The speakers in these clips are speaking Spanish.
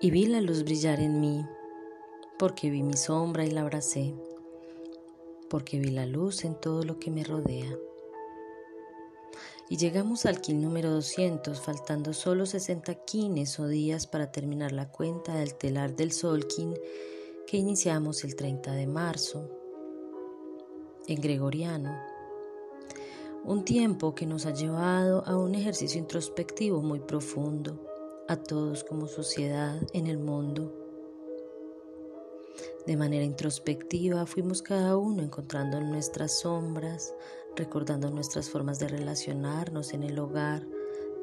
y vi la luz brillar en mí, porque vi mi sombra y la abracé, porque vi la luz en todo lo que me rodea. Y llegamos al kin número 200, faltando solo 60 kines o días para terminar la cuenta del telar del Solkin que iniciamos el 30 de marzo en gregoriano. Un tiempo que nos ha llevado a un ejercicio introspectivo muy profundo a todos como sociedad en el mundo. De manera introspectiva fuimos cada uno encontrando nuestras sombras, recordando nuestras formas de relacionarnos en el hogar,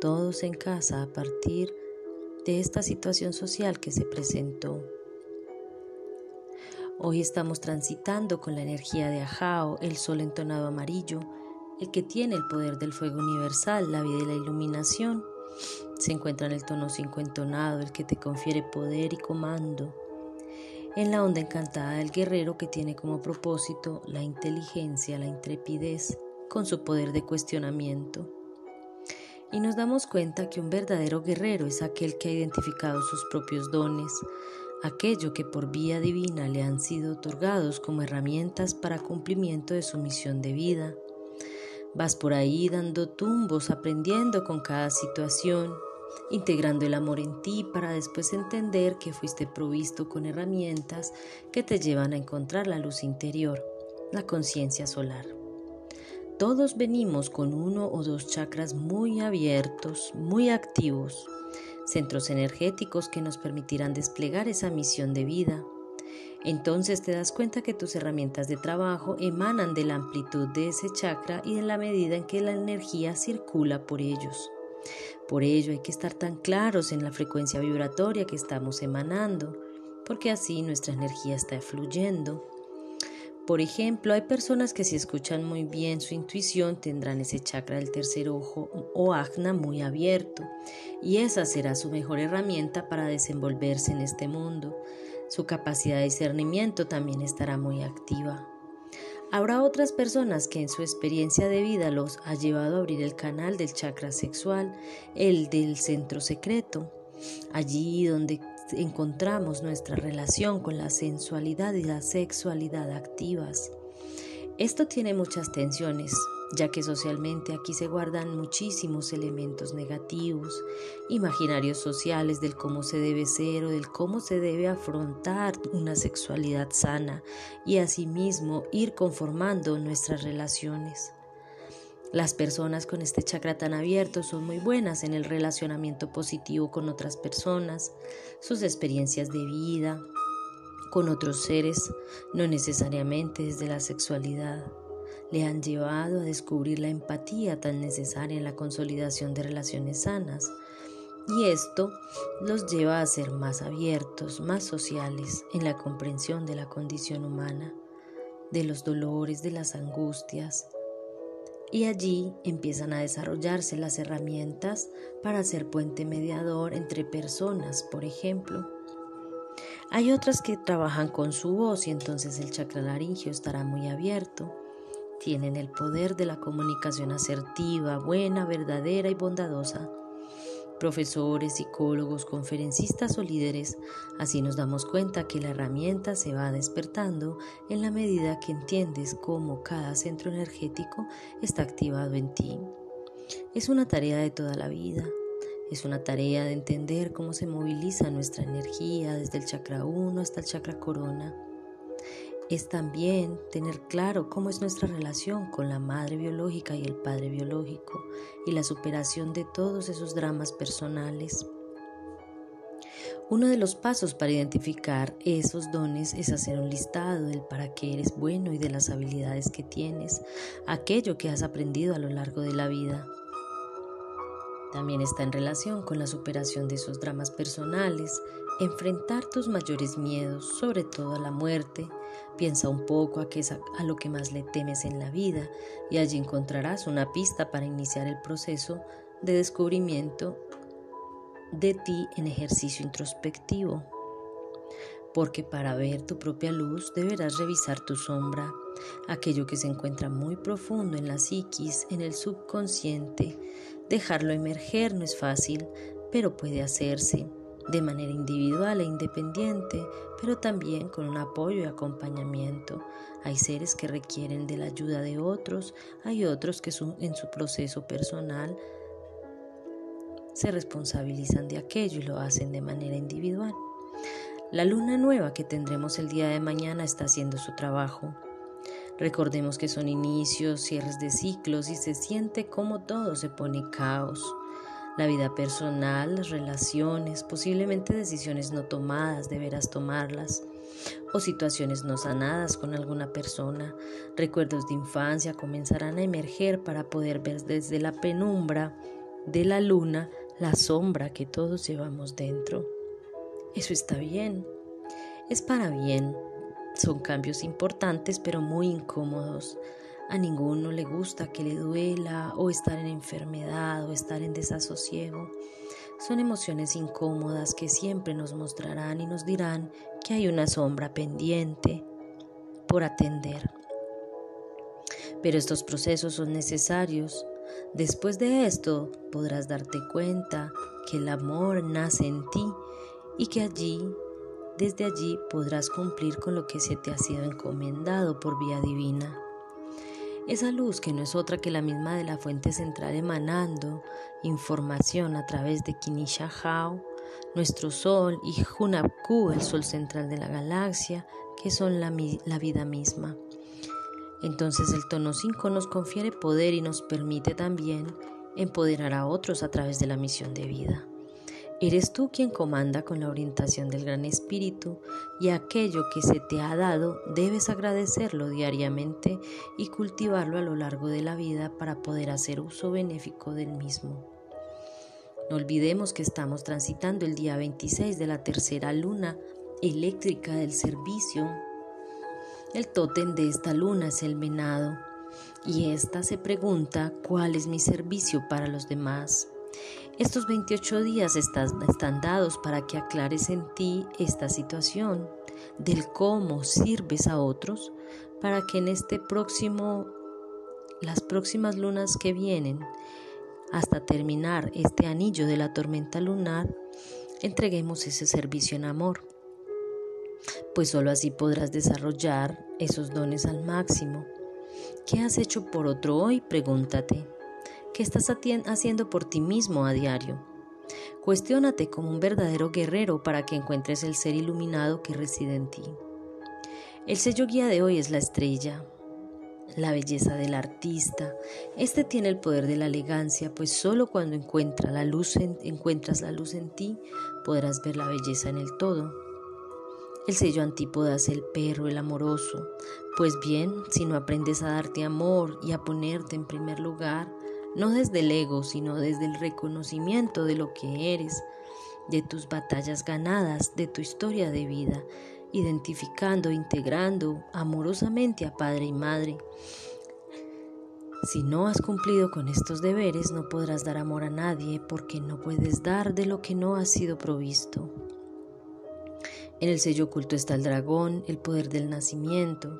todos en casa a partir de esta situación social que se presentó. Hoy estamos transitando con la energía de Ajao, el sol entonado amarillo, el que tiene el poder del fuego universal, la vida y la iluminación se encuentra en el tono 5 entonado, el que te confiere poder y comando. En la onda encantada del guerrero que tiene como propósito la inteligencia, la intrepidez, con su poder de cuestionamiento. Y nos damos cuenta que un verdadero guerrero es aquel que ha identificado sus propios dones, aquello que por vía divina le han sido otorgados como herramientas para cumplimiento de su misión de vida. Vas por ahí dando tumbos, aprendiendo con cada situación, integrando el amor en ti para después entender que fuiste provisto con herramientas que te llevan a encontrar la luz interior, la conciencia solar. Todos venimos con uno o dos chakras muy abiertos, muy activos, centros energéticos que nos permitirán desplegar esa misión de vida entonces te das cuenta que tus herramientas de trabajo emanan de la amplitud de ese chakra y de la medida en que la energía circula por ellos. Por ello hay que estar tan claros en la frecuencia vibratoria que estamos emanando, porque así nuestra energía está fluyendo. Por ejemplo, hay personas que si escuchan muy bien su intuición tendrán ese chakra del tercer ojo o ajna muy abierto, y esa será su mejor herramienta para desenvolverse en este mundo. Su capacidad de discernimiento también estará muy activa. Habrá otras personas que en su experiencia de vida los ha llevado a abrir el canal del chakra sexual, el del centro secreto, allí donde encontramos nuestra relación con la sensualidad y la sexualidad activas. Esto tiene muchas tensiones, ya que socialmente aquí se guardan muchísimos elementos negativos, imaginarios sociales del cómo se debe ser o del cómo se debe afrontar una sexualidad sana y asimismo ir conformando nuestras relaciones. Las personas con este chakra tan abierto son muy buenas en el relacionamiento positivo con otras personas, sus experiencias de vida, con otros seres, no necesariamente desde la sexualidad le han llevado a descubrir la empatía tan necesaria en la consolidación de relaciones sanas. Y esto los lleva a ser más abiertos, más sociales en la comprensión de la condición humana, de los dolores, de las angustias. Y allí empiezan a desarrollarse las herramientas para ser puente mediador entre personas, por ejemplo. Hay otras que trabajan con su voz y entonces el chakra laringio estará muy abierto tienen el poder de la comunicación asertiva, buena, verdadera y bondadosa. Profesores, psicólogos, conferencistas o líderes, así nos damos cuenta que la herramienta se va despertando en la medida que entiendes cómo cada centro energético está activado en ti. Es una tarea de toda la vida. Es una tarea de entender cómo se moviliza nuestra energía desde el chakra 1 hasta el chakra corona es también tener claro cómo es nuestra relación con la madre biológica y el padre biológico y la superación de todos esos dramas personales. Uno de los pasos para identificar esos dones es hacer un listado del para qué eres bueno y de las habilidades que tienes, aquello que has aprendido a lo largo de la vida. También está en relación con la superación de esos dramas personales, enfrentar tus mayores miedos, sobre todo a la muerte. Piensa un poco a, qué es a lo que más le temes en la vida y allí encontrarás una pista para iniciar el proceso de descubrimiento de ti en ejercicio introspectivo. Porque para ver tu propia luz deberás revisar tu sombra, aquello que se encuentra muy profundo en la psiquis, en el subconsciente. Dejarlo emerger no es fácil, pero puede hacerse de manera individual e independiente, pero también con un apoyo y acompañamiento. Hay seres que requieren de la ayuda de otros, hay otros que en su proceso personal se responsabilizan de aquello y lo hacen de manera individual. La luna nueva que tendremos el día de mañana está haciendo su trabajo. Recordemos que son inicios, cierres de ciclos y se siente como todo se pone caos la vida personal, las relaciones, posiblemente decisiones no tomadas, deberás tomarlas, o situaciones no sanadas con alguna persona, recuerdos de infancia comenzarán a emerger para poder ver desde la penumbra de la luna la sombra que todos llevamos dentro. Eso está bien, es para bien, son cambios importantes pero muy incómodos. A ninguno le gusta que le duela o estar en enfermedad o estar en desasosiego. Son emociones incómodas que siempre nos mostrarán y nos dirán que hay una sombra pendiente por atender. Pero estos procesos son necesarios. Después de esto podrás darte cuenta que el amor nace en ti y que allí, desde allí, podrás cumplir con lo que se te ha sido encomendado por vía divina. Esa luz que no es otra que la misma de la fuente central emanando información a través de Kinisha Hao, nuestro Sol, y Hunabku, el Sol central de la galaxia, que son la, la vida misma. Entonces el tono 5 nos confiere poder y nos permite también empoderar a otros a través de la misión de vida. Eres tú quien comanda con la orientación del Gran Espíritu y aquello que se te ha dado debes agradecerlo diariamente y cultivarlo a lo largo de la vida para poder hacer uso benéfico del mismo. No olvidemos que estamos transitando el día 26 de la tercera luna eléctrica del servicio. El tótem de esta luna es el venado y ésta se pregunta cuál es mi servicio para los demás. Estos 28 días están, dados para que aclares en ti esta situación del cómo sirves a otros para que en este próximo las próximas lunas que vienen hasta terminar este anillo de la tormenta lunar entreguemos ese servicio en amor pues sólo así podrás desarrollar esos dones al máximo. ¿Qué has hecho por otro hoy? Pregúntate. ¿Qué estás haciendo por ti mismo a diario? Cuestiónate como un verdadero guerrero para que encuentres el ser iluminado que reside en ti. El sello guía de hoy es la estrella, la belleza del artista. Este tiene el poder de la elegancia, pues solo cuando encuentras la luz en ti, podrás ver la belleza en el todo. El sello antípoda es el perro, el amoroso. Pues bien, si no aprendes a darte amor y a ponerte en primer lugar, no desde el ego, sino desde el reconocimiento de lo que eres, de tus batallas ganadas, de tu historia de vida, identificando, integrando amorosamente a padre y madre. Si no has cumplido con estos deberes, no podrás dar amor a nadie porque no puedes dar de lo que no ha sido provisto. En el sello oculto está el dragón, el poder del nacimiento.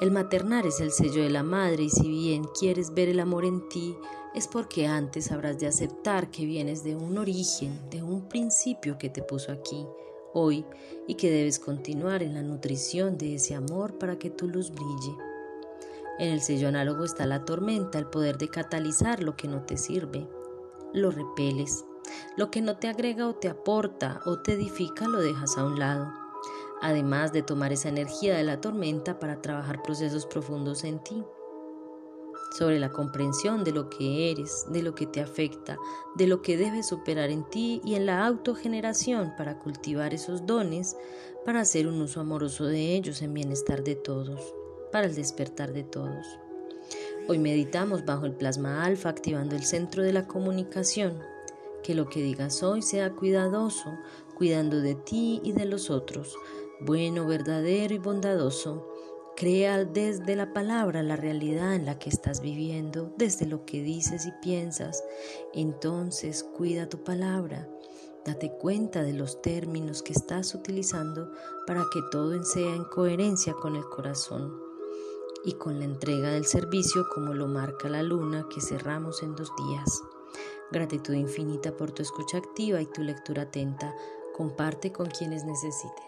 El maternar es el sello de la madre y si bien quieres ver el amor en ti, es porque antes habrás de aceptar que vienes de un origen, de un principio que te puso aquí, hoy, y que debes continuar en la nutrición de ese amor para que tu luz brille. En el sello análogo está la tormenta, el poder de catalizar lo que no te sirve. Lo repeles. Lo que no te agrega o te aporta o te edifica lo dejas a un lado. Además de tomar esa energía de la tormenta para trabajar procesos profundos en ti sobre la comprensión de lo que eres, de lo que te afecta, de lo que debes superar en ti y en la autogeneración para cultivar esos dones, para hacer un uso amoroso de ellos en bienestar de todos, para el despertar de todos. Hoy meditamos bajo el plasma alfa activando el centro de la comunicación. Que lo que digas hoy sea cuidadoso, cuidando de ti y de los otros, bueno, verdadero y bondadoso Crea desde la palabra la realidad en la que estás viviendo, desde lo que dices y piensas. Entonces cuida tu palabra. Date cuenta de los términos que estás utilizando para que todo sea en coherencia con el corazón y con la entrega del servicio como lo marca la luna que cerramos en dos días. Gratitud infinita por tu escucha activa y tu lectura atenta Comparte con quienes necesiten.